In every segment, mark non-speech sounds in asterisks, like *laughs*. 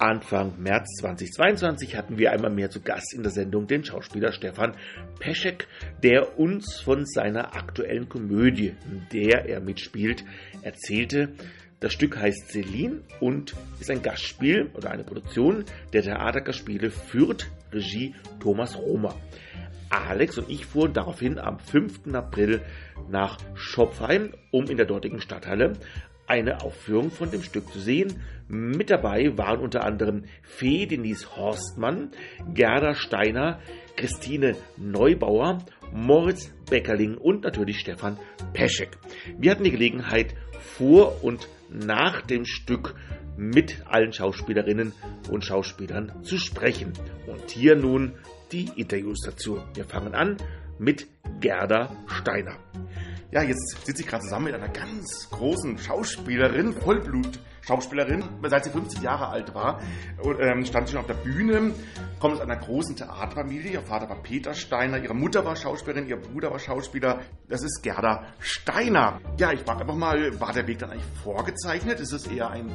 Anfang März 2022 hatten wir einmal mehr zu Gast in der Sendung den Schauspieler Stefan Peschek, der uns von seiner aktuellen Komödie, in der er mitspielt, erzählte. Das Stück heißt Celine und ist ein Gastspiel oder eine Produktion der Theatergastspiele Fürth, Regie Thomas Romer. Alex und ich fuhren daraufhin am 5. April nach Schopfheim, um in der dortigen Stadthalle eine Aufführung von dem Stück zu sehen. Mit dabei waren unter anderem Fee Denise Horstmann, Gerda Steiner, Christine Neubauer, Moritz Beckerling und natürlich Stefan Peschek. Wir hatten die Gelegenheit, vor und nach dem Stück mit allen Schauspielerinnen und Schauspielern zu sprechen. Und hier nun die Interviews dazu. Wir fangen an mit Gerda Steiner. Ja, jetzt sitze ich gerade zusammen mit einer ganz großen Schauspielerin, Vollblut. Schauspielerin, seit sie 50 Jahre alt war, ähm, stand sie schon auf der Bühne, kommt aus einer großen Theaterfamilie. Ihr Vater war Peter Steiner, ihre Mutter war Schauspielerin, ihr Bruder war Schauspieler. Das ist Gerda Steiner. Ja, ich frage einfach mal, war der Weg dann eigentlich vorgezeichnet? Ist es eher ein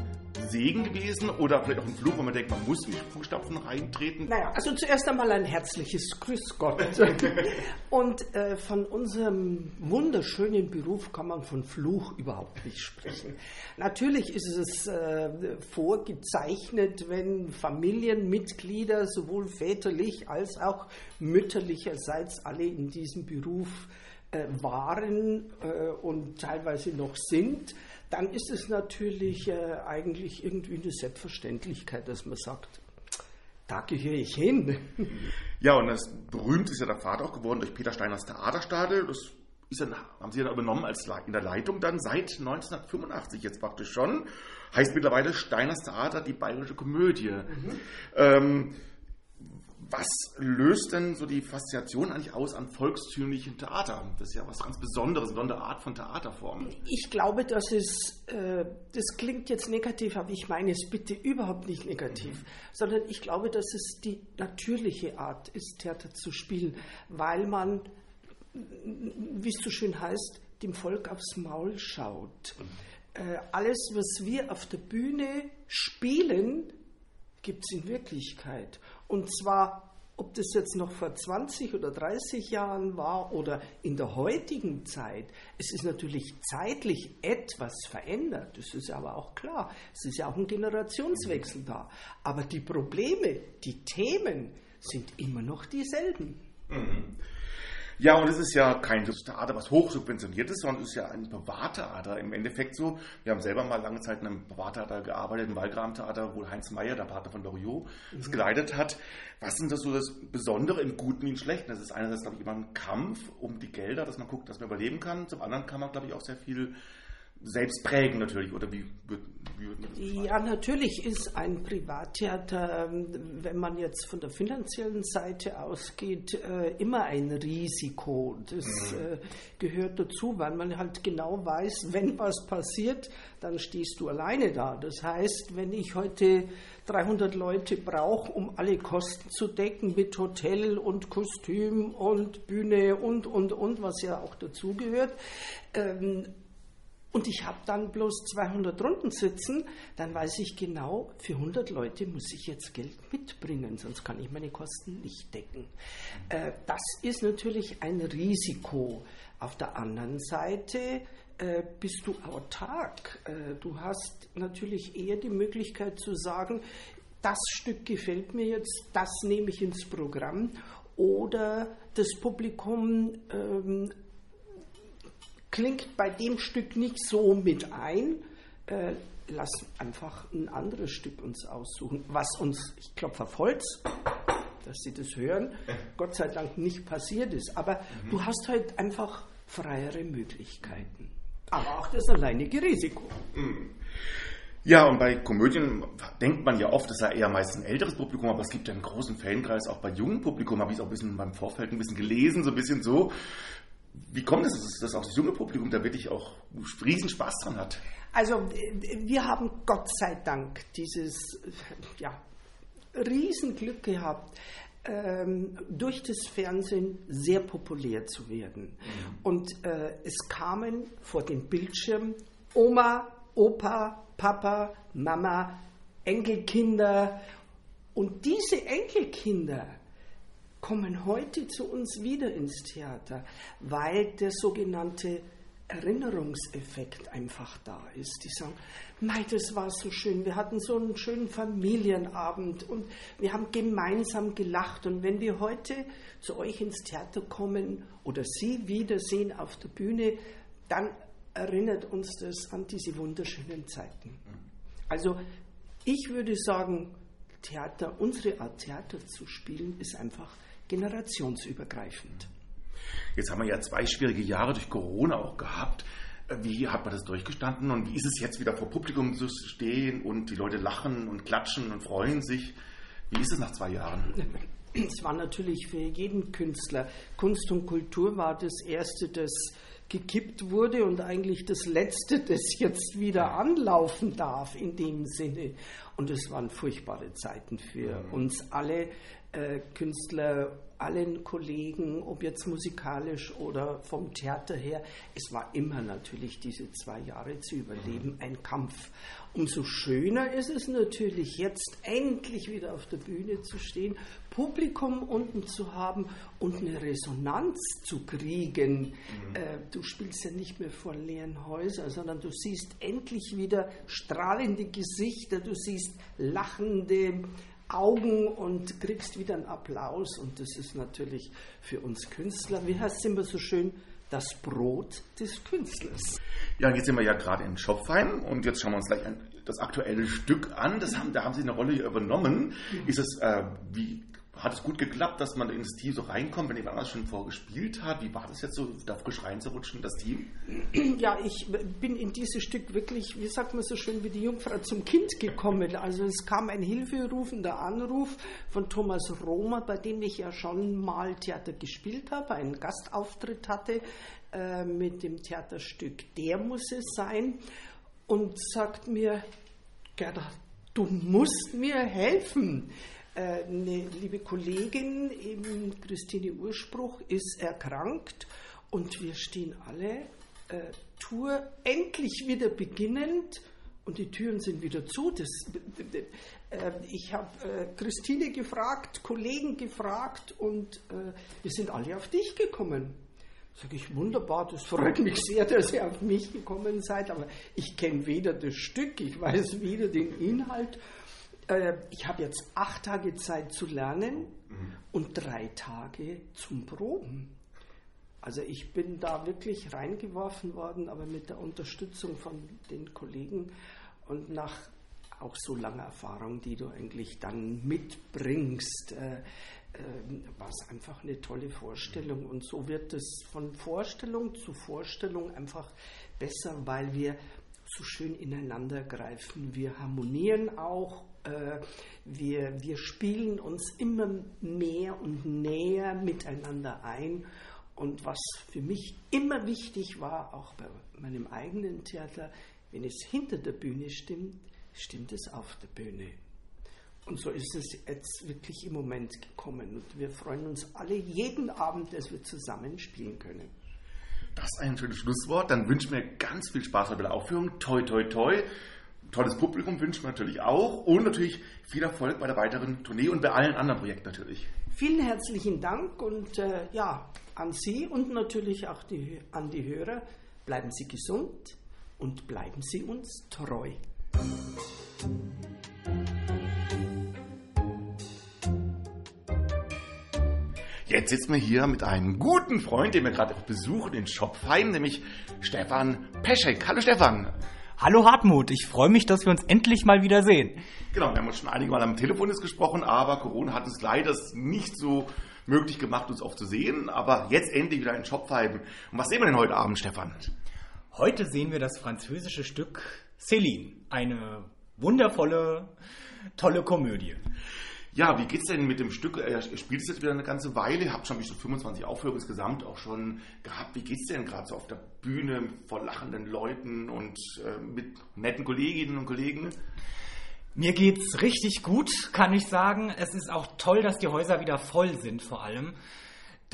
Segen gewesen oder vielleicht auch ein Fluch, wo man denkt, man muss in die Fußstapfen reintreten? Naja, also zuerst einmal ein herzliches Grüß Gott. *laughs* Und äh, von unserem wunderschönen Beruf kann man von Fluch überhaupt nicht sprechen. Natürlich ist es äh, vorgezeichnet, wenn Familienmitglieder sowohl väterlich als auch mütterlicherseits alle in diesem Beruf äh, waren äh, und teilweise noch sind dann ist es natürlich äh, eigentlich irgendwie eine Selbstverständlichkeit, dass man sagt, da gehöre ich hin. *laughs* Ja, und das berühmt ist ja der Vater auch geworden durch Peter Steiners Theaterstadel. Das ist dann, haben sie ja übernommen als in der Leitung dann seit 1985 jetzt praktisch schon. Heißt mittlerweile Steiners Theater, die bayerische Komödie. Mhm. Ähm, was löst denn so die Faszination eigentlich aus an volkstümlichen Theater? Das ist ja was ganz Besonderes, eine besondere Art von Theaterform. Ich glaube, dass es, äh, das klingt jetzt negativ, aber ich meine es bitte überhaupt nicht negativ, mhm. sondern ich glaube, dass es die natürliche Art ist, Theater zu spielen, weil man, wie es so schön heißt, dem Volk aufs Maul schaut. Mhm. Äh, alles, was wir auf der Bühne spielen, gibt es in Wirklichkeit. Und zwar, ob das jetzt noch vor 20 oder 30 Jahren war oder in der heutigen Zeit, es ist natürlich zeitlich etwas verändert, das ist aber auch klar. Es ist ja auch ein Generationswechsel da. Aber die Probleme, die Themen sind immer noch dieselben. Mhm. Ja, und es ist ja kein Theater, was hochsubventioniert ist, sondern es ist ja ein Privattheater. Im Endeffekt so, wir haben selber mal lange Zeit in einem Privattheater gearbeitet, im Wallgram-Theater, wo Heinz Meyer, der Partner von Loriot, es mhm. geleitet hat. Was ist das so das Besondere im Guten wie im Schlechten? Das ist einerseits, glaube ich, immer ein Kampf um die Gelder, dass man guckt, dass man überleben kann. Zum anderen kann man, glaube ich, auch sehr viel selbst prägen natürlich, oder wie, wie Ja, natürlich ist ein Privattheater, wenn man jetzt von der finanziellen Seite ausgeht, äh, immer ein Risiko. Das mhm. Äh, gehört dazu, weil man halt genau weiß, wenn was passiert, dann stehst du alleine da. Das heißt, wenn ich heute 300 Leute brauche, um alle Kosten zu decken mit Hotel und Kostüm und Bühne und, und, und, was ja auch dazugehört, ähm, und ich habe dann bloß 200 Runden sitzen, dann weiß ich genau, für 100 Leute muss ich jetzt Geld mitbringen, sonst kann ich meine Kosten nicht decken. Äh, das ist natürlich ein Risiko. Auf der anderen Seite äh, bist du autark. Äh, du hast natürlich eher die Möglichkeit zu sagen, das Stück gefällt mir jetzt, das nehme ich ins Programm oder das Publikum ähm, klingt bei dem Stück nicht so mit ein. Äh, lass einfach ein anderes Stück uns aussuchen, was uns, ich klopfe auf Holz, dass Sie das hören, *laughs* Gott sei Dank nicht passiert ist. Aber mhm. du hast halt einfach freiere Möglichkeiten. Aber auch das alleinige Risiko. Mhm. Ja, und bei Komödien denkt man ja oft, das sei eher meist ein älteres Publikum, aber es gibt ja einen großen Fankreis auch bei jungen Publikum, habe ich auch ein bisschen beim Vorfeld ein bisschen gelesen, so ein bisschen so. Wie kommt es, dass auch das junge Publikum da wirklich auch riesen Spaß dran hat? Also wir haben Gott sei Dank dieses ja, Riesenglück gehabt, ähm, durch das Fernsehen sehr populär zu werden. Mhm. Und äh, es kamen vor dem Bildschirm Oma, Opa, Papa, Mama, Enkelkinder. Und diese Enkelkinder kommen heute zu uns wieder ins Theater, weil der sogenannte Erinnerungseffekt einfach da ist. Die sagen, Mei, das war so schön, wir hatten so einen schönen Familienabend und wir haben gemeinsam gelacht. Und wenn wir heute zu euch ins Theater kommen oder Sie wiedersehen auf der Bühne, dann erinnert uns das an diese wunderschönen Zeiten. Also ich würde sagen, Theater, unsere Art Theater zu spielen, ist einfach generationsübergreifend. Jetzt haben wir ja zwei schwierige Jahre durch Corona auch gehabt. Wie hat man das durchgestanden und wie ist es jetzt wieder vor Publikum zu stehen und die Leute lachen und klatschen und freuen sich? Wie ist es nach zwei Jahren? Es war natürlich für jeden Künstler. Kunst und Kultur war das Erste, das gekippt wurde und eigentlich das Letzte, das jetzt wieder anlaufen darf in dem Sinne. Und es waren furchtbare Zeiten für mhm. uns alle äh, Künstler, allen Kollegen, ob jetzt musikalisch oder vom Theater her. Es war immer natürlich diese zwei Jahre zu überleben mhm. ein Kampf. Umso schöner ist es natürlich jetzt endlich wieder auf der Bühne zu stehen, Publikum unten zu haben und eine Resonanz zu kriegen. Mhm. Äh, du spielst ja nicht mehr vor leeren Häusern, sondern du siehst endlich wieder strahlende Gesichter, du siehst lachende Augen und kriegst wieder einen Applaus. Und das ist natürlich für uns Künstler, wie heißt es immer so schön, das Brot des Künstlers. Ja, jetzt sind wir ja gerade in Schopfheim und jetzt schauen wir uns gleich ein, das aktuelle Stück an. Das haben, da haben Sie eine Rolle übernommen. Ist es, äh, wie hat es gut geklappt, dass man ins Team so reinkommt, wenn jemand anders schon vorgespielt hat? Wie war das jetzt so, da frisch reinzurutschen, das Team? *clears throat* Ja, ich bin in dieses Stück wirklich, wie sagt man so schön, wie die Jungfrau zum Kind gekommen. Also es kam ein hilferufender Anruf von Thomas Romer, bei dem ich ja schon mal Theater gespielt habe, einen Gastauftritt hatte äh, mit dem Theaterstück Der muss es sein und sagt mir, Gerda, du musst mir helfen. Äh, eine liebe Kollegin, eben Christine Urspruch, ist erkrankt und wir stehen alle, äh, Tour endlich wieder beginnend und die Türen sind wieder zu. Das, äh, ich habe äh, Christine gefragt, Kollegen gefragt und äh, wir sind alle auf dich gekommen. Sage ich, wunderbar, das freut mich sehr, dass ihr auf mich gekommen seid, aber ich kenne weder das Stück, ich weiß weder den Inhalt äh, ich habe jetzt acht Tage Zeit zu lernen mhm. und drei Tage zum Proben. Also ich bin da wirklich reingeworfen worden, aber mit der Unterstützung von den Kollegen und nach auch so langer Erfahrung, die du eigentlich dann mitbringst, äh, äh, war es einfach eine tolle Vorstellung. Und so wird es von Vorstellung zu Vorstellung einfach besser, weil wir so schön ineinander greifen. Wir harmonieren auch wir, wir spielen uns immer mehr und näher miteinander ein. Und was für mich immer wichtig war, auch bei meinem eigenen Theater, wenn es hinter der Bühne stimmt, stimmt es auf der Bühne. Und so ist es jetzt wirklich im Moment gekommen. Und wir freuen uns alle jeden Abend, dass wir zusammen spielen können. Das ist ein schönes Schlusswort. Dann wünschen wir ganz viel Spaß bei der Aufführung. Toi, toi, toi tolles Publikum wünschen wir natürlich auch und natürlich viel Erfolg bei der weiteren Tournee und bei allen anderen Projekten natürlich. Vielen herzlichen Dank und äh, ja, an Sie und natürlich auch die, an die Hörer. Bleiben Sie gesund und bleiben Sie uns treu. Jetzt sitzen wir hier mit einem guten Freund, den wir gerade auch besuchen in Schopfheim, nämlich Stefan Peschek. Hallo Stefan. Hallo Hartmut, ich freue mich, dass wir uns endlich mal wieder sehen. Genau, wir haben uns schon einige Mal am Telefon jetzt gesprochen, aber Corona hat es leider nicht so möglich gemacht, uns oft zu sehen. Aber jetzt endlich wieder in Shopfeiben. Und was sehen wir denn heute Abend, Stefan? Heute sehen wir das französische Stück Céline. Eine wundervolle, tolle Komödie. Ja, wie geht's denn mit dem Stück? Er spielt es jetzt wieder eine ganze Weile, habt schon zu 25 Aufführungen insgesamt auch schon gehabt. Wie geht's denn gerade so auf der Bühne vor lachenden Leuten und äh, mit netten Kolleginnen und Kollegen? Mir geht's richtig gut, kann ich sagen. Es ist auch toll, dass die Häuser wieder voll sind, vor allem.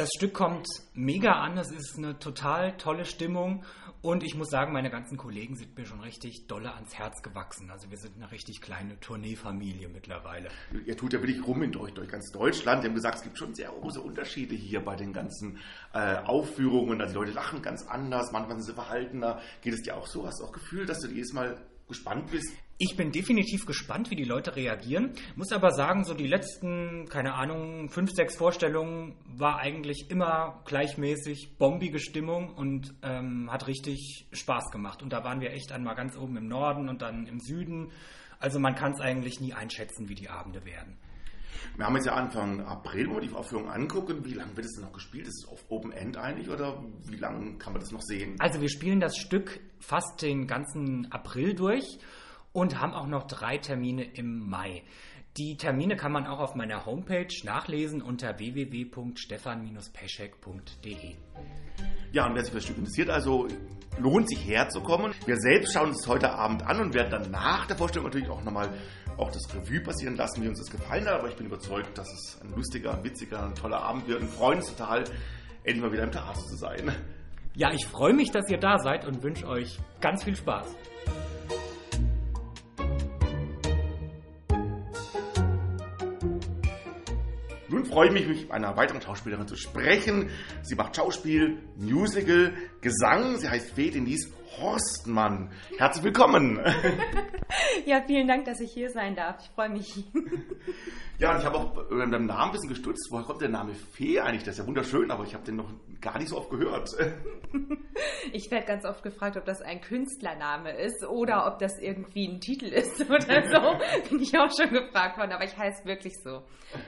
Das Stück kommt mega an, es ist eine total tolle Stimmung und ich muss sagen, meine ganzen Kollegen sind mir schon richtig dolle ans Herz gewachsen. Also wir sind eine richtig kleine Tourneefamilie mittlerweile. Ihr tut ja wirklich rum in durch, durch ganz Deutschland. Sie haben gesagt, es gibt schon sehr große Unterschiede hier bei den ganzen äh, Aufführungen. Also die Leute lachen ganz anders, manchmal sind sie verhaltener. Geht es dir auch so? Hast du auch Gefühl, dass du jedes Mal gespannt bist? Ich bin definitiv gespannt, wie die Leute reagieren. Muss aber sagen, so die letzten, keine Ahnung, fünf, sechs Vorstellungen war eigentlich immer gleichmäßig bombige Stimmung und ähm, hat richtig Spaß gemacht. Und da waren wir echt einmal ganz oben im Norden und dann im Süden. Also man kann es eigentlich nie einschätzen, wie die Abende werden. Wir haben jetzt ja Anfang April, wo wir die Aufführung angucken. Wie lange wird es denn noch gespielt? Ist es auf Open End eigentlich oder wie lange kann man das noch sehen? Also wir spielen das Stück fast den ganzen April durch und haben auch noch drei Termine im Mai. Die Termine kann man auch auf meiner Homepage nachlesen unter www.stefan-peschek.de. Ja, und wer sich für das Stück interessiert, also lohnt sich herzukommen. Wir selbst schauen uns heute Abend an und werden dann nach der Vorstellung natürlich auch nochmal auch das Revue passieren lassen, wie uns das gefallen hat. Aber ich bin überzeugt, dass es ein lustiger, witziger, ein toller Abend wird und freuen uns total, endlich mal wieder im Theater zu sein. Ja, ich freue mich, dass ihr da seid und wünsche euch ganz viel Spaß. Freue ich mich, mit einer weiteren Schauspielerin zu sprechen. Sie macht Schauspiel, Musical, Gesang. Sie heißt Fee Denise Horstmann. Herzlich willkommen. *laughs* Ja, vielen Dank, dass ich hier sein darf. Ich freue mich. *laughs* Ja, und ich habe auch über deinen Namen ein bisschen gestutzt. Woher kommt der Name Fee eigentlich? Das ist ja wunderschön, aber ich habe den noch gar nicht so oft gehört. *laughs* Ich werde ganz oft gefragt, ob das ein Künstlername ist oder ob das irgendwie ein Titel ist oder so. Bin ich auch schon gefragt worden, aber ich heiße wirklich so.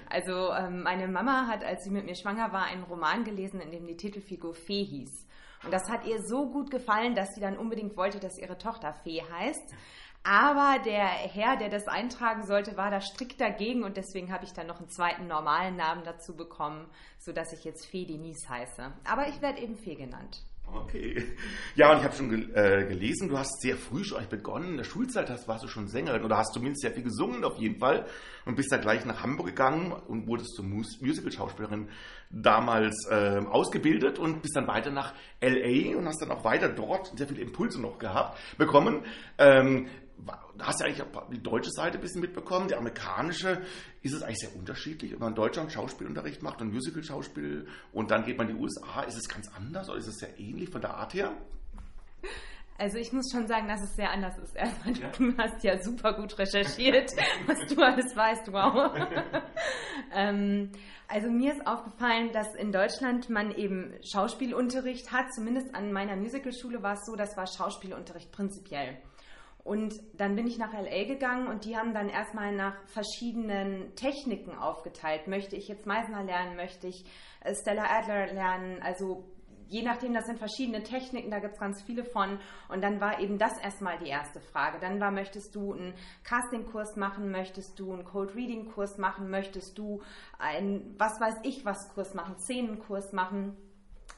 Also ähm, meine Mama hat, als sie mit mir schwanger war, einen Roman gelesen, in dem die Titelfigur Fee hieß. Und das hat ihr so gut gefallen, dass sie dann unbedingt wollte, dass ihre Tochter Fee heißt. Aber der Herr, der das eintragen sollte, war da strikt dagegen und deswegen habe ich dann noch einen zweiten normalen Namen dazu bekommen, sodass ich jetzt Fee Denise heiße. Aber ich werde eben Fee genannt. Okay. Ja, und ich habe schon gel äh, gelesen, du hast sehr früh schon begonnen. In der Schulzeit hast, warst du schon Sängerin oder hast zumindest sehr viel gesungen auf jeden Fall und bist dann gleich nach Hamburg gegangen und wurdest zur Mus Musical-Schauspielerin damals äh, ausgebildet und bist dann weiter nach L.A. und hast dann auch weiter dort sehr viele Impulse noch gehabt, bekommen. Ähm, hast du eigentlich die deutsche Seite ein bisschen mitbekommen, die amerikanische, ist es eigentlich sehr unterschiedlich, wenn man in Deutschland Schauspielunterricht macht und Musical-Schauspiel und dann geht man in die USA, ist es ganz anders oder ist es sehr ähnlich von der Art her? Also ich muss schon sagen, dass es sehr anders ist. Erstmal, ja. du hast ja super gut recherchiert, *laughs* was du alles weißt, wow. *laughs* ähm, also mir ist aufgefallen, dass in Deutschland man eben Schauspielunterricht hat. Zumindest an meiner Musicalschule war es so, das war Schauspielunterricht prinzipiell. Und dann bin ich nach LA gegangen und die haben dann erstmal nach verschiedenen Techniken aufgeteilt. Möchte ich jetzt Meisner lernen? Möchte ich äh, Stella Adler lernen? Also je nachdem, das sind verschiedene Techniken, da gibt es ganz viele von. Und dann war eben das erstmal die erste Frage. Dann war, möchtest du einen Casting-Kurs machen? Möchtest du einen Code-Reading-Kurs machen? Möchtest du einen, was weiß ich, was Kurs machen? Szenenkurs machen?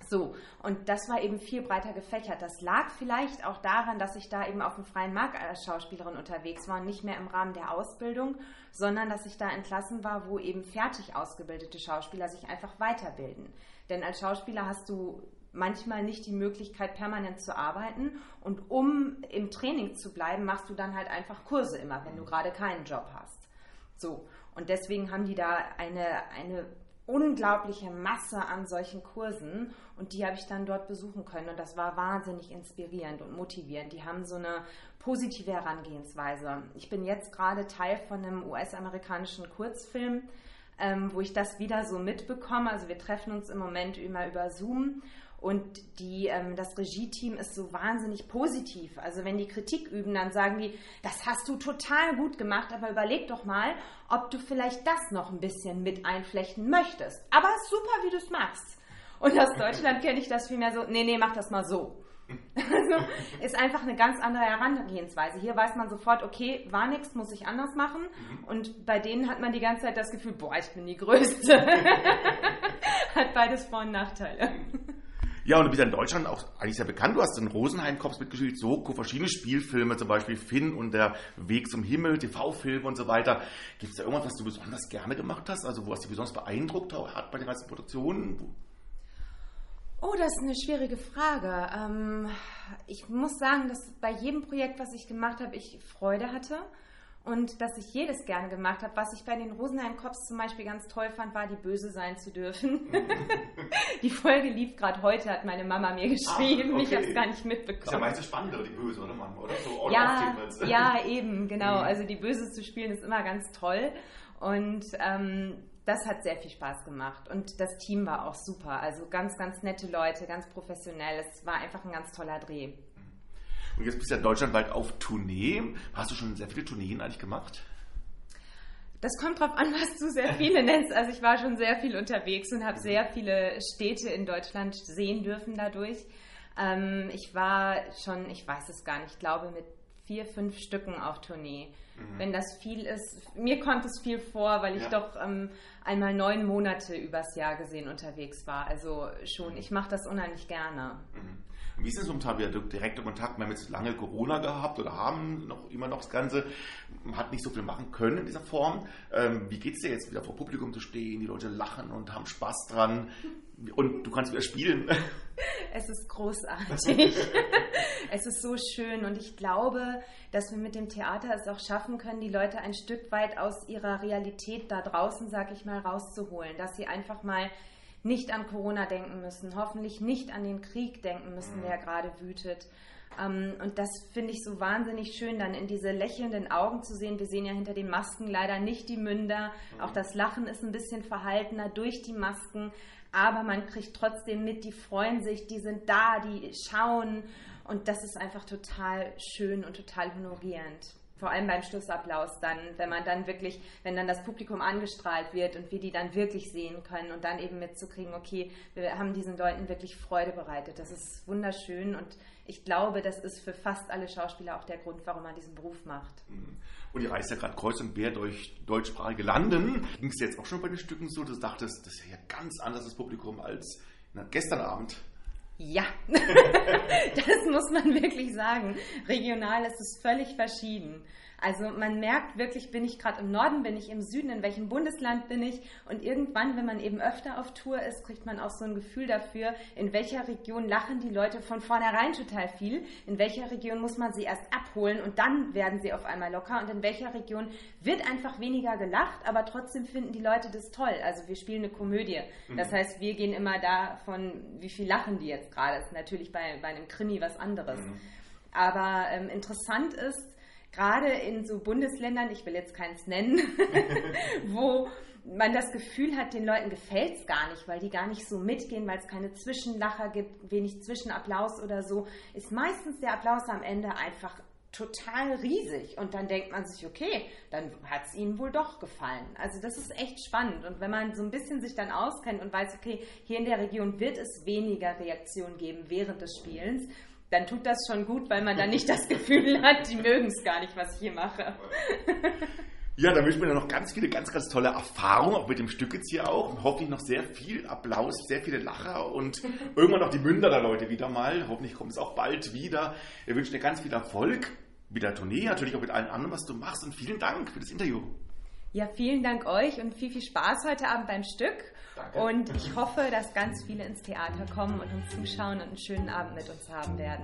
So, und das war eben viel breiter gefächert. Das lag vielleicht auch daran, dass ich da eben auf dem freien Markt als Schauspielerin unterwegs war und nicht mehr im Rahmen der Ausbildung, sondern dass ich da entlassen war, wo eben fertig ausgebildete Schauspieler sich einfach weiterbilden. Denn als Schauspieler hast du manchmal nicht die Möglichkeit, permanent zu arbeiten. Und um im Training zu bleiben, machst du dann halt einfach Kurse immer, wenn du gerade keinen Job hast. So. Und deswegen haben die da eine, eine unglaubliche Masse an solchen Kursen und die habe ich dann dort besuchen können und das war wahnsinnig inspirierend und motivierend. Die haben so eine positive Herangehensweise. Ich bin jetzt gerade Teil von einem US-amerikanischen Kurzfilm, ähm, wo ich das wieder so mitbekomme. Also wir treffen uns im Moment immer über Zoom und die, ähm, das Regie-Team ist so wahnsinnig positiv. Also wenn die Kritik üben, dann sagen die, das hast du total gut gemacht, aber überleg doch mal, ob du vielleicht das noch ein bisschen mit einflechten möchtest. Aber super, wie du es machst. Und aus *laughs* Deutschland kenne ich das vielmehr so, nee, nee, mach das mal so. *laughs* Also ist einfach eine ganz andere Herangehensweise. Hier weiß man sofort, okay, war nichts, muss ich anders machen. Und bei denen hat man die ganze Zeit das Gefühl, boah, ich bin die Größte. *laughs* hat beides Vor- und Nachteile. Ja, und du bist ja in Deutschland auch eigentlich sehr bekannt. Du hast in Rosenheim-Cops mitgespielt, Soko, verschiedene Spielfilme, zum Beispiel Finn und der Weg zum Himmel, TV-Filme und so weiter. Gibt es da irgendwas, was du besonders gerne gemacht hast? Also, wo hast du besonders beeindruckt hat bei den ganzen Produktionen? Oh, das ist eine schwierige Frage. Ähm, ich muss sagen, dass bei jedem Projekt, was ich gemacht habe, ich Freude hatte und dass ich jedes gern gemacht habe. Was ich bei den Rosenheim Cops zum Beispiel ganz toll fand, war, die Böse sein zu dürfen. *laughs* die Folge lief gerade heute, hat meine Mama mir geschrieben. Ah, okay. Ich habe es gar nicht mitbekommen. Ist ja meistens spannender, die Böse, oder Mann, oder? So ja, ja, eben, genau. Mhm. Also die Böse zu spielen ist immer ganz toll. Und ähm, das hat sehr viel Spaß gemacht. Und das Team war auch super. Also ganz, ganz nette Leute, ganz professionell. Es war einfach ein ganz toller Dreh. Und jetzt bist du ja deutschlandweit auf Tournee. Hast du schon sehr viele Tourneen eigentlich gemacht? Das kommt drauf an, was du sehr viele nennst. Also ich war schon sehr viel unterwegs und habe sehr viele Städte in Deutschland sehen dürfen dadurch. Ähm, ich war schon, ich weiß es gar nicht, ich glaube mit vier, fünf Stücken auf Tournee. Wenn das viel ist, mir kommt es viel vor, weil ich Ja. doch ähm, einmal neun Monate übers Jahr gesehen unterwegs war. Also schon, ich mache das unheimlich gerne. Und Wie ist es momentan wieder direkter Kontakt? Wir haben jetzt lange Corona gehabt oder haben noch immer noch das Ganze. Man hat nicht so viel machen können in dieser Form. Ähm, wie geht es dir jetzt wieder vor Publikum zu stehen? Die Leute lachen und haben Spaß dran. Und du kannst wieder spielen. *laughs* Es ist großartig. *laughs* es ist so schön und ich glaube, dass wir mit dem Theater es auch schaffen können, die Leute ein Stück weit aus ihrer Realität da draußen, sag ich mal, rauszuholen, dass sie einfach mal nicht an Corona denken müssen, hoffentlich nicht an den Krieg denken müssen, der gerade wütet. Ähm, Und das finde ich so wahnsinnig schön, dann in diese lächelnden Augen zu sehen. Wir sehen ja hinter den Masken leider nicht die Münder. Auch das Lachen ist ein bisschen verhaltener durch die Masken. Aber man kriegt trotzdem mit, die freuen sich, die sind da, die schauen. Und das ist einfach total schön und total honorierend. Vor allem beim Schlussapplaus dann, wenn man dann wirklich, wenn dann das Publikum angestrahlt wird und wir die dann wirklich sehen können und dann eben mitzukriegen, okay, wir haben diesen Leuten wirklich Freude bereitet. Das ist wunderschön und ich glaube, das ist für fast alle Schauspieler auch der Grund, warum man diesen Beruf macht. Und ihr reist ja gerade kreuz und quer durch deutschsprachige Landen. Ging es jetzt auch schon bei den Stücken so, dass du dachtest, das ist ja ganz anders das Publikum als gestern Abend? Ja, *laughs* das muss man wirklich sagen. Regional ist es völlig verschieden. Also man merkt wirklich, bin ich gerade im Norden, bin ich im Süden, in welchem Bundesland bin ich und irgendwann, wenn man eben öfter auf Tour ist, kriegt man auch so ein Gefühl dafür, in welcher Region lachen die Leute von vornherein total viel, in welcher Region muss man sie erst abholen und dann werden sie auf einmal locker und in welcher Region wird einfach weniger gelacht, aber trotzdem finden die Leute das toll. Also wir spielen eine Komödie. Das heißt, wir gehen immer davon, wie viel lachen die jetzt gerade. Das ist natürlich bei, bei einem Krimi was anderes. Aber ähm, interessant ist, gerade in so Bundesländern, ich will jetzt keins nennen, *laughs* wo man das Gefühl hat, den Leuten gefällt es gar nicht, weil die gar nicht so mitgehen, weil es keine Zwischenlacher gibt, wenig Zwischenapplaus oder so, ist meistens der Applaus am Ende einfach total riesig und dann denkt man sich, okay, dann hat es ihnen wohl doch gefallen. Also das ist echt spannend und wenn man so ein bisschen sich dann auskennt und weiß, okay, hier in der Region wird es weniger Reaktionen geben während des Spielens, dann tut das schon gut, weil man dann nicht das *laughs* Gefühl hat, die mögen es gar nicht, was ich hier mache. *laughs* Ja, da wünschen wir noch ganz viele, ganz, ganz tolle Erfahrungen, auch mit dem Stück jetzt hier auch. Und hoffentlich noch sehr viel Applaus, sehr viele Lacher und *laughs* irgendwann noch die Münder der Leute wieder mal. Hoffentlich kommt es auch bald wieder. Wir wünschen dir ganz viel Erfolg mit der Tournee, natürlich auch mit allen anderen, was du machst. Und vielen Dank für das Interview. Ja, vielen Dank euch und viel, viel Spaß heute Abend beim Stück. Danke. Und ich hoffe, dass ganz viele ins Theater kommen und uns zuschauen und einen schönen Abend mit uns haben werden.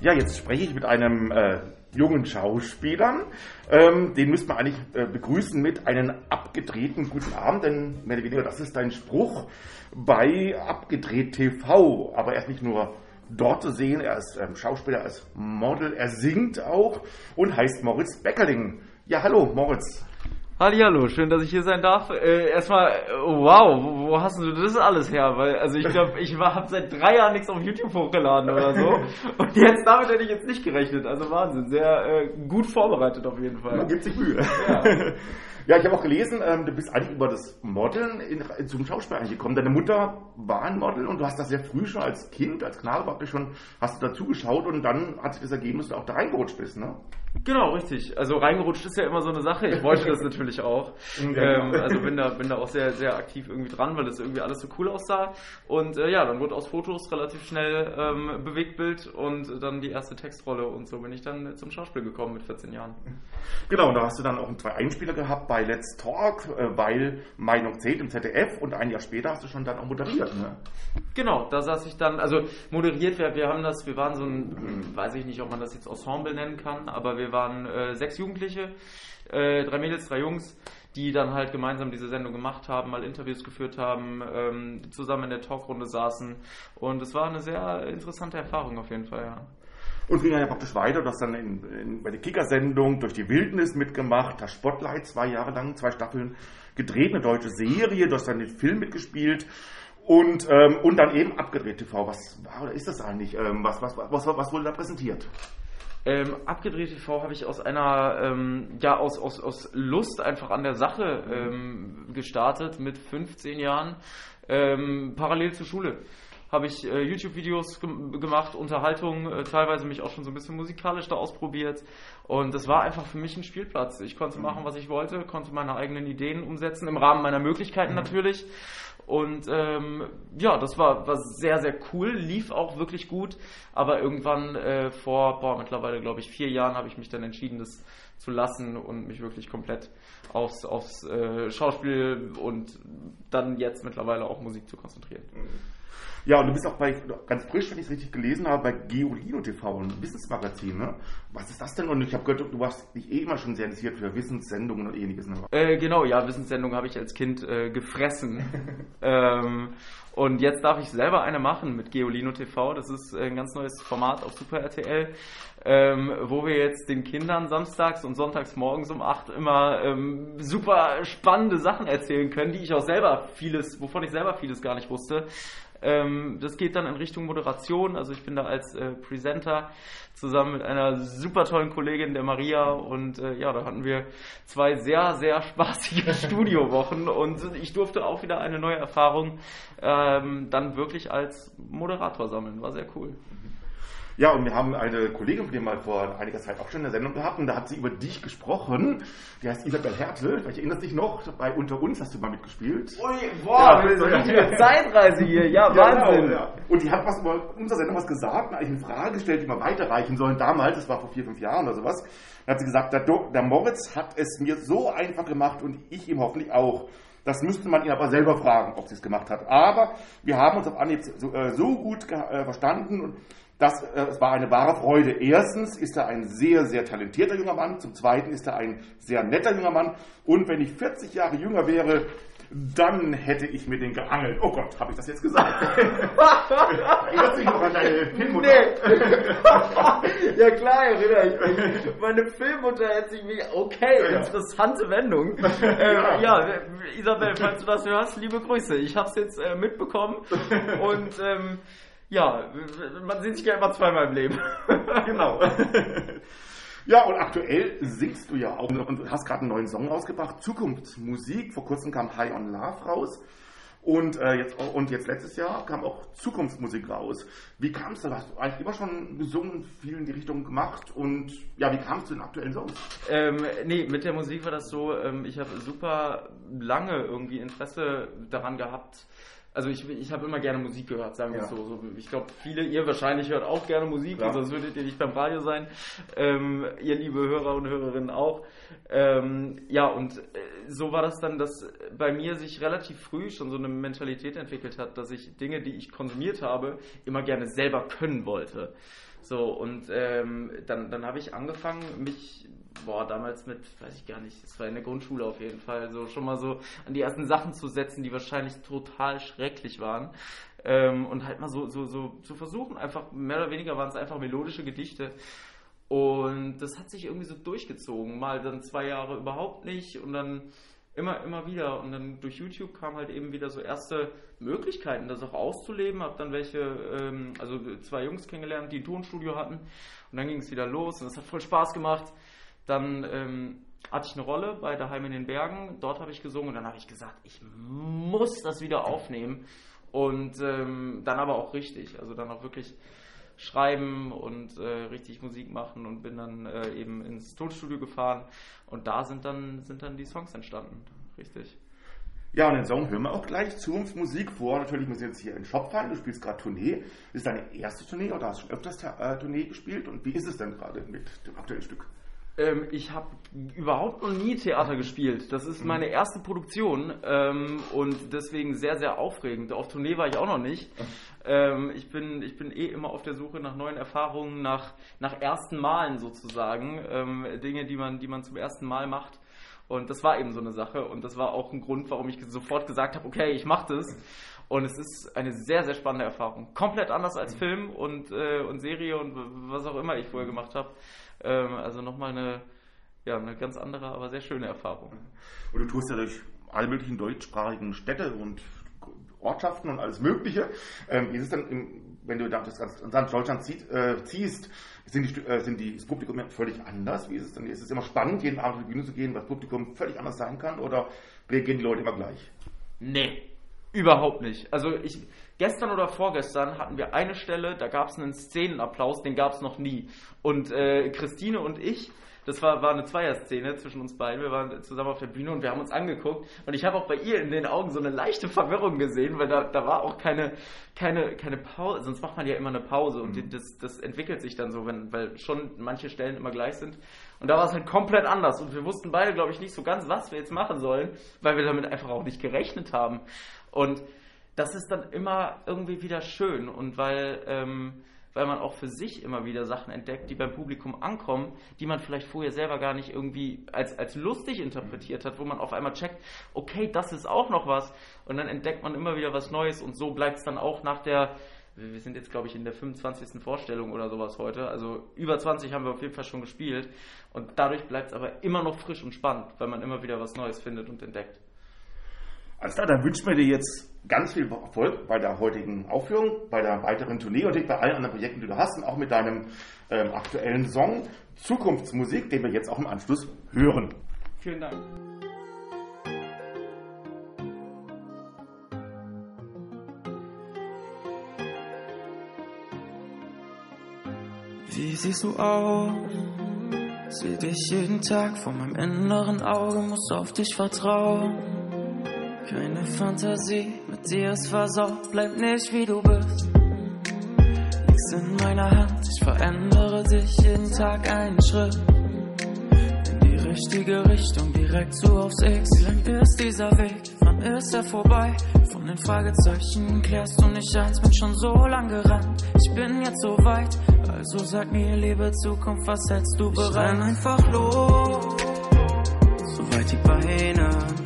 Ja, jetzt spreche ich mit einem äh, jungen Schauspieler. Ähm, den müsste man eigentlich äh, begrüßen mit einem abgedrehten guten Abend, denn mehr oder weniger das ist dein Spruch bei Abgedreht TV. Aber er ist nicht nur dort zu sehen, er ist ähm, Schauspieler, er ist Model, er singt auch und heißt Moritz Beckerling. Ja, hallo Moritz. Hallihallo, schön, dass ich hier sein darf. Äh, erstmal, äh, wow, wo, wo hast du das alles her? Weil, also ich glaube, ich habe seit drei Jahren nichts auf YouTube hochgeladen oder so. *laughs* Und jetzt damit hätte ich jetzt nicht gerechnet. Also Wahnsinn, sehr äh, gut vorbereitet auf jeden Fall. Man gibt sich Mühe. Ja. Ja, ich habe auch gelesen, ähm, du bist eigentlich über das Modeln in, zum Schauspiel gekommen. Deine Mutter war ein Model und du hast das sehr früh schon als Kind, als Knabe praktisch schon, hast du dazu geschaut und dann hat sich das ergeben, dass du auch da reingerutscht bist, ne? Genau, richtig. Also reingerutscht ist ja immer so eine Sache. Ich wollte das natürlich auch. *laughs* Ähm, also bin da, bin da auch sehr, sehr aktiv irgendwie dran, weil das irgendwie alles so cool aussah. Und äh, ja, dann wurde aus Fotos relativ schnell ähm, Bewegtbild und dann die erste Textrolle und so bin ich dann zum Schauspiel gekommen mit 14 Jahren. Genau, und da hast du dann auch zwei Einspieler gehabt bei Let's Talk, äh, weil Meinung zählt im ZDF und ein Jahr später hast du schon dann auch moderiert, ne? Genau, da saß ich dann, also moderiert, wir, wir haben das, wir waren so ein, weiß ich nicht, ob man das jetzt Ensemble nennen kann, aber wir waren äh, sechs Jugendliche, äh, drei Mädels, drei Jungs, die dann halt gemeinsam diese Sendung gemacht haben, mal Interviews geführt haben, ähm, zusammen in der Talkrunde saßen und es war eine sehr interessante Erfahrung auf jeden Fall, ja. Und ging dann ja praktisch weiter, du hast dann in, in, bei der Kicker-Sendung durch die Wildnis mitgemacht, hast Spotlight zwei Jahre lang, zwei Staffeln gedreht, eine deutsche Serie, du hast dann den Film mitgespielt und, ähm, und dann eben abgedreht TV. Was war oder ist das eigentlich? Ähm, was, was, was, was wurde da präsentiert? Ähm, abgedreht TV habe ich aus einer, ähm, ja, aus, aus, aus Lust einfach an der Sache ähm, gestartet mit 15 Jahren, ähm, parallel zur Schule. Habe ich äh, YouTube-Videos gem gemacht, Unterhaltung, äh, teilweise mich auch schon so ein bisschen musikalisch da ausprobiert. Und das war einfach für mich ein Spielplatz. Ich konnte machen, was ich wollte, konnte meine eigenen Ideen umsetzen, im Rahmen meiner Möglichkeiten natürlich. Und ähm, ja, das war, war sehr, sehr cool, lief auch wirklich gut. Aber irgendwann äh, vor, boah, mittlerweile glaube ich vier Jahren habe ich mich dann entschieden, das zu lassen und mich wirklich komplett aufs, aufs äh, Schauspiel und dann jetzt mittlerweile auch Musik zu konzentrieren. Ja, und du bist auch bei, ganz frisch, wenn ich es richtig gelesen habe, bei Geolino TV, ein Wissensmagazin, ne? Was ist das denn? Und ich habe gehört, du warst dich eh immer schon sehr interessiert für Wissenssendungen und ähnliches, ne? Äh, genau, ja, Wissenssendungen habe ich als Kind äh, gefressen. *laughs* ähm, und jetzt darf ich selber eine machen mit Geolino TV. Das ist ein ganz neues Format auf Super RTL, ähm, wo wir jetzt den Kindern samstags und sonntags morgens um 8 immer ähm, super spannende Sachen erzählen können, die ich auch selber vieles, wovon ich selber vieles gar nicht wusste. Ähm, das geht dann in Richtung Moderation. Also ich bin da als äh, Presenter zusammen mit einer super tollen Kollegin, der Maria. Und äh, ja, da hatten wir zwei sehr, sehr spaßige *laughs* Studiowochen. Und ich durfte auch wieder eine neue Erfahrung ähm, dann wirklich als Moderator sammeln. War sehr cool. Ja, und wir haben eine Kollegin von dir mal vor einiger Zeit auch schon in der Sendung gehabt und da hat sie über dich gesprochen. Die heißt Isabel Hertel. Vielleicht erinnerst dich noch, bei Unter uns hast du mal mitgespielt. Ui, boah, Ja, ja. richtige Zeitreise hier. Ja, Wahnsinn. Genau, ja. Und die hat was über unsere Sendung was gesagt, eigentlich eine Frage gestellt, die wir weiterreichen sollen. Damals, das war vor vier, fünf Jahren oder sowas, da hat sie gesagt, der, Do der Moritz hat es mir so einfach gemacht und ich ihm hoffentlich auch. Das müsste man ihn aber selber fragen, ob sie es gemacht hat. Aber wir haben uns auf Anhieb so, äh, so gut äh, verstanden und das, äh, war eine wahre Freude. Erstens ist er ein sehr, sehr talentierter junger Mann. Zum Zweiten ist er ein sehr netter junger Mann. Und wenn ich 40 Jahre jünger wäre, dann hätte ich mir den geangelt. Oh Gott, habe ich das jetzt gesagt? *laughs* Erinnerst dich noch an deine Filmmutter? *laughs* ja klar, erinnere ich mich. Meine Filmmutter hätte sich mich, okay, Ja. interessante Wendung. *laughs* ähm, ja, Isabel, falls du das hörst, liebe Grüße. Ich habe es jetzt äh, mitbekommen und ähm, ja, man sieht sich ja immer zweimal im Leben. *laughs* Genau. *laughs* Ja, und aktuell singst du ja auch und hast gerade einen neuen Song rausgebracht, Zukunftsmusik. Vor kurzem kam High on Love raus. Und, äh, jetzt, und jetzt letztes Jahr kam auch Zukunftsmusik raus. Wie kam es da? Hast du eigentlich immer schon gesungen, viel in die Richtung gemacht? Und ja, wie kam es zu den aktuellen Songs? Ähm, nee, mit der Musik war das so, ähm, ich habe super lange irgendwie Interesse daran gehabt. Also ich, ich habe immer gerne Musik gehört, sagen wir Ja. so. so. Ich glaube, viele, ihr wahrscheinlich hört auch gerne Musik, Klar. sonst würdet ihr nicht beim Radio sein. Ähm, ihr liebe Hörer und Hörerinnen auch. Ähm, ja, und äh, so war das dann, dass bei mir sich relativ früh schon so eine Mentalität entwickelt hat, dass ich Dinge, die ich konsumiert habe, immer gerne selber können wollte. So, und ähm, dann, dann habe ich angefangen, mich, boah, damals mit, weiß ich gar nicht, das war in der Grundschule auf jeden Fall, so schon mal so an die ersten Sachen zu setzen, die wahrscheinlich total schrecklich waren. Ähm, und halt mal so, so, so zu versuchen, einfach, mehr oder weniger waren es einfach melodische Gedichte. Und das hat sich irgendwie so durchgezogen. Mal dann zwei Jahre überhaupt nicht und dann immer, immer wieder. Und dann durch YouTube kamen halt eben wieder so erste Möglichkeiten, das auch auszuleben. Hab dann welche, ähm, also zwei Jungs kennengelernt, die ein Tonstudio hatten. Und dann ging es wieder los und es hat voll Spaß gemacht. Dann ähm, hatte ich eine Rolle bei Daheim in den Bergen. Dort habe ich gesungen und dann habe ich gesagt, ich muss das wieder aufnehmen. Und ähm, dann aber auch richtig. Also dann auch wirklich schreiben und äh, richtig Musik machen und bin dann äh, eben ins Tonstudio gefahren und da sind dann, sind dann die Songs entstanden. Richtig. Ja, und den Song hören wir auch gleich. Zukunftsmusik vor. Natürlich müssen wir jetzt hier in den Shop fahren. Du spielst gerade Tournee. Ist deine erste Tournee oder hast du schon öfters äh, Tournee gespielt? Und wie ist es denn gerade mit dem aktuellen Stück? Ähm, ich habe überhaupt noch nie Theater gespielt. Das ist meine erste Produktion ähm, und deswegen sehr, sehr aufregend. Auf Tournee war ich auch noch nicht. *laughs* Ähm, ich, bin, ich bin eh immer auf der Suche nach neuen Erfahrungen, nach, nach ersten Malen sozusagen. Ähm, Dinge, die man, die man zum ersten Mal macht. Und das war eben so eine Sache und das war auch ein Grund, warum ich sofort gesagt habe, okay, ich mache das. Und es ist eine sehr, sehr spannende Erfahrung. Komplett anders als Film und, äh, und Serie und was auch immer ich vorher gemacht habe. Ähm, also nochmal eine, ja, eine ganz andere, aber sehr schöne Erfahrung. Und du tust ja durch alle möglichen deutschsprachigen Städte und Ortschaften und alles Mögliche. Ähm, wie ist es dann, im, wenn du ganz Deutschland zieht, äh, ziehst, sind, die, äh, sind die, das Publikum völlig anders? Wie ist es dann? Ist es immer spannend, jeden Abend auf die Bühne zu gehen, weil das Publikum völlig anders sein kann? Oder reagieren die Leute immer gleich? Nee, überhaupt nicht. Also ich, gestern oder vorgestern hatten wir eine Stelle, da gab es einen Szenenapplaus, den gab es noch nie. Und äh, Christine und ich das war, war eine Zweierszene zwischen uns beiden. Wir waren zusammen auf der Bühne und wir haben uns angeguckt. Und ich habe auch bei ihr in den Augen so eine leichte Verwirrung gesehen, weil da, da war auch keine, keine, keine Pause. Sonst macht man ja immer eine Pause und mhm. das, das entwickelt sich dann so, wenn, weil schon manche Stellen immer gleich sind. Und da war es halt komplett anders. Und wir wussten beide, glaube ich, nicht so ganz, was wir jetzt machen sollen, weil wir damit einfach auch nicht gerechnet haben. Und das ist dann immer irgendwie wieder schön. Und weil, ähm, weil man auch für sich immer wieder Sachen entdeckt, die beim Publikum ankommen, die man vielleicht vorher selber gar nicht irgendwie als, als lustig interpretiert hat, wo man auf einmal checkt, okay, das ist auch noch was. Und dann entdeckt man immer wieder was Neues und so bleibt es dann auch nach der, wir sind jetzt glaube ich in der 25. Vorstellung oder sowas heute, also über 20 haben wir auf jeden Fall schon gespielt und dadurch bleibt es aber immer noch frisch und spannend, weil man immer wieder was Neues findet und entdeckt. Alles klar, dann wünschen wir dir jetzt ganz viel Erfolg bei der heutigen Aufführung, bei der weiteren Tournee und bei allen anderen Projekten, die du hast und auch mit deinem ähm, aktuellen Song Zukunftsmusik, den wir jetzt auch im Anschluss hören. Vielen Dank. Wie siehst du aus? Seh dich jeden Tag vor meinem inneren Auge, muss auf dich vertrauen. Keine Fantasie, mit dir ist versaut, bleib nicht wie du bist. Liegst in meiner Hand, ich verändere dich jeden Tag einen Schritt. In die richtige Richtung, direkt zu aufs X. Wie lang ist dieser Weg? Wann ist er vorbei? Von den Fragezeichen klärst du nicht eins, bin schon so lang gerannt. Ich bin jetzt so weit, also sag mir, liebe Zukunft, was hältst du bereit? Ich einfach los, soweit die Beine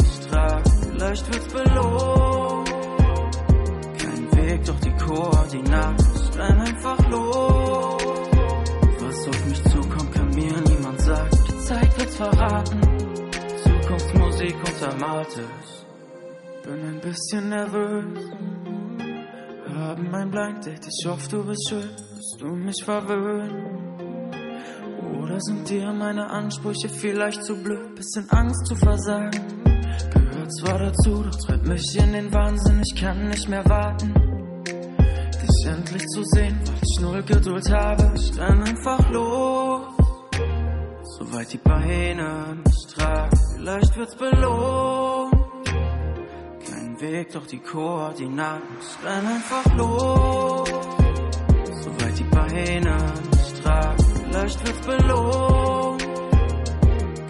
vielleicht wird's belohnt. Kein Weg, doch die Koordinaten. Ich renn einfach los. Was auf mich zukommt, kann mir niemand sagen. Die Zeit wird's verraten. Zukunftsmusik untermalt es. Bin ein bisschen nervös. Wir haben ein Blind Date, ich hoffe, du bist schön. Wirst du mich verwöhnen? Oder sind dir meine Ansprüche vielleicht zu blöd? Bisschen Angst zu versagen zwar dazu, doch treibt mich in den Wahnsinn, ich kann nicht mehr warten. Dich endlich zu sehen, weil ich null Geduld habe. Ich renn einfach los, soweit die Beine mich tragen. Vielleicht wird's belohnt. Kein Weg, doch die Koordinaten. Ich renn einfach los, soweit die Beine mich tragen. Vielleicht wird's belohnt.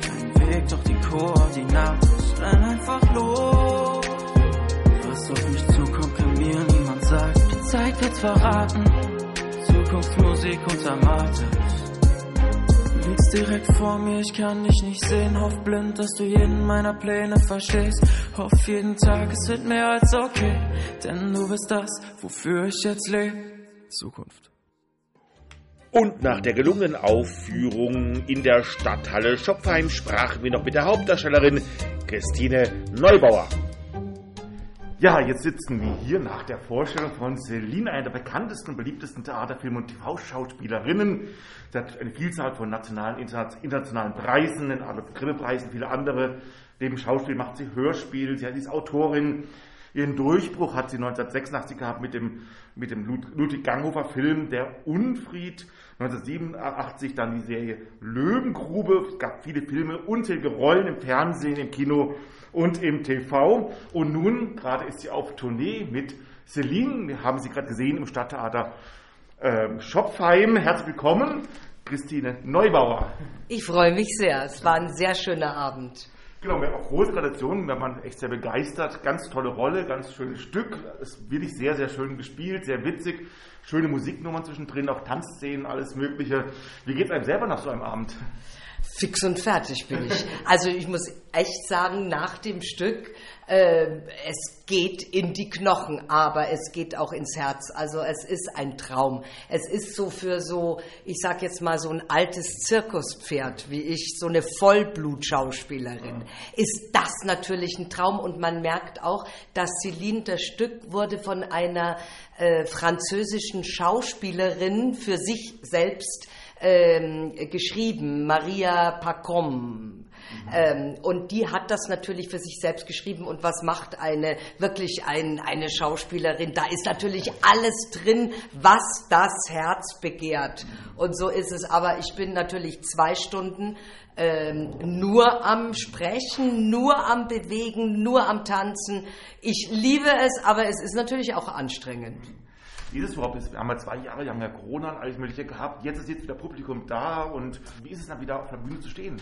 Kein Weg, doch die Koordinaten einfach los. Was auf mich zukommt, kann mir niemand sagen. Die Zeit wird's verraten. Zukunftsmusik untermalt liegst direkt vor mir, ich kann dich nicht sehen. Hoff blind, dass du jeden meiner Pläne verstehst. Hoff jeden Tag, es wird mehr als okay. Denn du bist das, wofür ich jetzt lebe. Zukunft. Und nach der gelungenen Aufführung in der Stadthalle Schopfheim sprachen wir noch mit der Hauptdarstellerin Christine Neubauer. Ja, jetzt sitzen wir hier nach der Vorstellung von Celine, einer der bekanntesten und beliebtesten Theaterfilm- und TV-Schauspielerinnen. Sie hat eine Vielzahl von nationalen, internationalen Preisen, den Adolf Grimme-Preisen, viele andere. Neben Schauspiel macht sie Hörspiel, sie ist Autorin. Ihren Durchbruch hat sie 1986 gehabt mit dem, mit dem Ludwig Ganghofer Film Der Unfried. 1987 dann die Serie Löwengrube. Es gab viele Filme, unzählige Rollen im Fernsehen, im Kino und im TV. Und nun, gerade ist sie auf Tournee mit Celine. Wir haben sie gerade gesehen im Stadttheater äh, Schopfheim. Herzlich willkommen, Christine Neubauer. Ich freue mich sehr. Es war ein sehr schöner Abend. Genau, wir haben auch große Traditionen, da man echt sehr begeistert. Ganz tolle Rolle, ganz schönes Stück. Es ist wirklich sehr, sehr schön gespielt, sehr witzig. Schöne Musiknummern zwischendrin, auch Tanzszenen, alles Mögliche. Wie geht es einem selber nach so einem Abend? Fix und fertig bin ich. Also ich muss echt sagen, nach dem Stück, es geht in die Knochen, aber es geht auch ins Herz. Also es ist ein Traum. Es ist so für so, ich sag jetzt mal so ein altes Zirkuspferd wie ich, so eine Vollblutschauspielerin, ist das natürlich ein Traum. Und man merkt auch, dass Celine, das Stück wurde von einer äh, französischen Schauspielerin für sich selbst ähm, geschrieben, Maria Pacom. Ähm, und die hat das natürlich für sich selbst geschrieben. Und was macht eine wirklich ein, eine Schauspielerin? Da ist natürlich alles drin, was das Herz begehrt. Und so ist es. Aber ich bin natürlich zwei Stunden ähm, nur am Sprechen, nur am Bewegen, nur am Tanzen. Ich liebe es, aber es ist natürlich auch anstrengend. Wie ist es überhaupt? Wir haben ja zwei Jahre, wir haben ja Corona alles Mögliche gehabt. Jetzt ist jetzt wieder Publikum da und wie ist es dann wieder auf der Bühne zu stehen?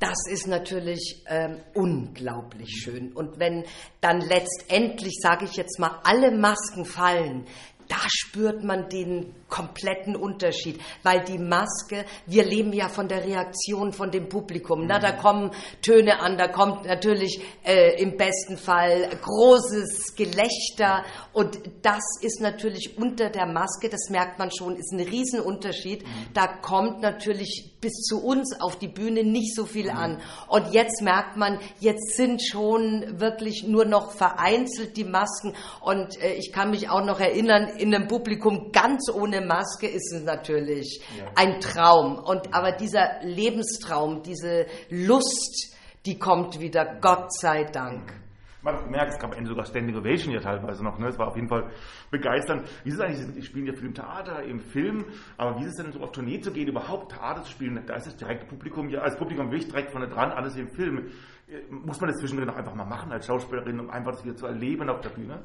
Das ist natürlich ähm, unglaublich schön. Und wenn dann letztendlich, sage ich jetzt mal, alle Masken fallen, da spürt man den kompletten Unterschied, weil die Maske, wir leben ja von der Reaktion von dem Publikum. Na, da mhm. kommen Töne an, da kommt natürlich äh, im besten Fall großes Gelächter und das ist natürlich unter der Maske, das merkt man schon, ist ein Riesenunterschied. Mhm. Da kommt natürlich bis zu uns auf die Bühne nicht so viel mhm. an. Und jetzt merkt man, jetzt sind schon wirklich nur noch vereinzelt die Masken und äh, ich kann mich auch noch erinnern, in einem Publikum ganz ohne Maske ist es natürlich ja. ein Traum. Und, aber dieser Lebenstraum, diese Lust, die kommt wieder, Gott sei Dank. Man hat gemerkt, es gab am Ende sogar Standing Ovation ja teilweise noch. Ne? Es war auf jeden Fall begeisternd. Wie ist es eigentlich, die spielen ja viel im Theater, im Film, aber wie ist es denn so auf Tournee zu gehen, überhaupt Theater zu spielen? Da ist das direkte Publikum, ja, als Publikum wirklich direkt von da dran, alles im Film. Muss man das zwischendrin auch einfach mal machen als Schauspielerin, um einfach das wieder zu erleben auf der Bühne?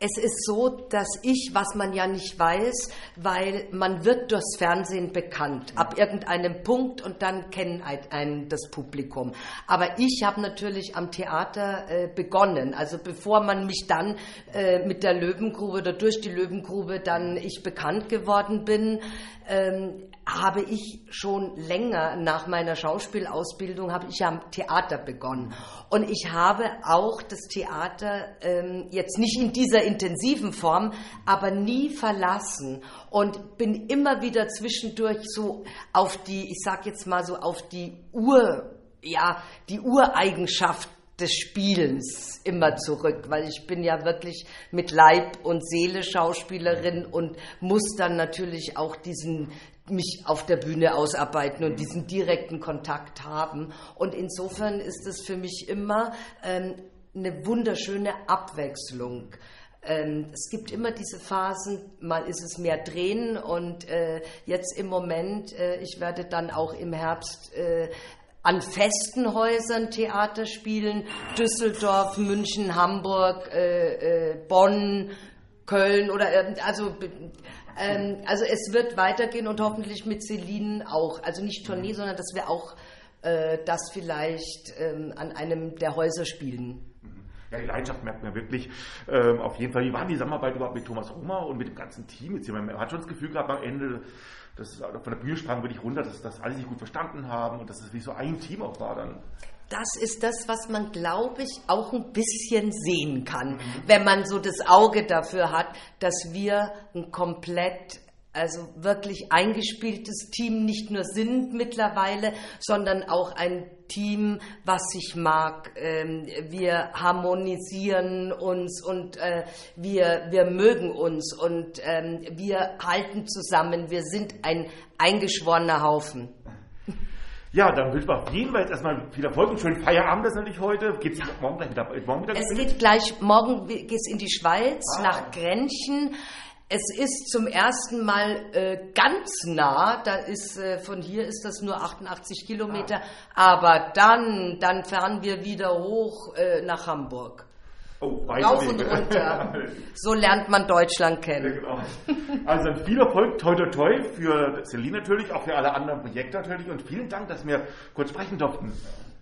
Es ist so, dass ich, was man ja nicht weiß, weil man wird durchs Fernsehen bekannt, ab irgendeinem Punkt und dann kennen einen das Publikum. Aber ich habe natürlich am Theater äh, begonnen, also bevor man mich dann äh, mit der Löwengrube oder durch die Löwengrube dann ich bekannt geworden bin, ähm, habe ich schon länger nach meiner Schauspielausbildung, habe ich am Theater begonnen. Und ich habe auch das Theater ähm, jetzt nicht in dieser intensiven Form, aber nie verlassen und bin immer wieder zwischendurch so auf die, ich sag jetzt mal so auf die Ur, ja, die Ureigenschaft des Spielens immer zurück, weil ich bin ja wirklich mit Leib und Seele Schauspielerin und muss dann natürlich auch diesen mich auf der Bühne ausarbeiten und diesen direkten Kontakt haben. Und insofern ist es für mich immer ähm, eine wunderschöne Abwechslung. Ähm, es gibt immer diese Phasen, mal ist es mehr drehen und äh, jetzt im Moment, äh, ich werde dann auch im Herbst äh, an festen Häusern Theater spielen, Düsseldorf, München, Hamburg, äh, äh, Bonn, Köln oder also ähm, also es wird weitergehen und hoffentlich mit Celine auch. Also nicht Tournee, sondern dass wir auch äh, das vielleicht ähm, an einem der Häuser spielen. Ja, die Leidenschaft merkt man wirklich. Ähm, auf jeden Fall, wie war die Zusammenarbeit überhaupt mit Thomas Rummer und mit dem ganzen Team? Jetzt, man hat schon das Gefühl gehabt am Ende, dass von der Bühne sprang wirklich runter, dass, dass alle sich gut verstanden haben und dass es wie so ein Team auch war dann. Das ist das, was man, glaube ich, auch ein bisschen sehen kann, wenn man so das Auge dafür hat, dass wir ein komplett also wirklich eingespieltes Team nicht nur sind mittlerweile, sondern auch ein Team, was sich mag. Ähm, wir harmonisieren uns und äh, wir, wir mögen uns und ähm, wir halten zusammen. Wir sind ein eingeschworener Haufen. Ja, dann wünschen wir auf jeden Fall jetzt erstmal viel Erfolg und schönen Feierabend das natürlich heute. Geht's morgen gleich wieder? Morgen wieder es geht gleich, morgen geht's in die Schweiz, ah. nach Grenchen. Es ist zum ersten Mal äh, ganz nah, da ist, äh, von hier ist das nur 88 Kilometer, ah. aber dann, dann fahren wir wieder hoch äh, nach Hamburg. Oh, Rauf und runter. *laughs* so lernt man Deutschland kennen. Ja, genau. Also viel Erfolg, toi toi toi, für Celine natürlich, auch für alle anderen Projekte natürlich und vielen Dank, dass wir kurz sprechen durften.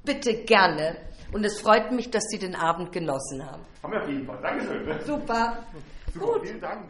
Bitte gerne. Und es freut mich, dass Sie den Abend genossen haben. Haben wir auf jeden Fall. Dankeschön. Super. Super Gut. Vielen Dank.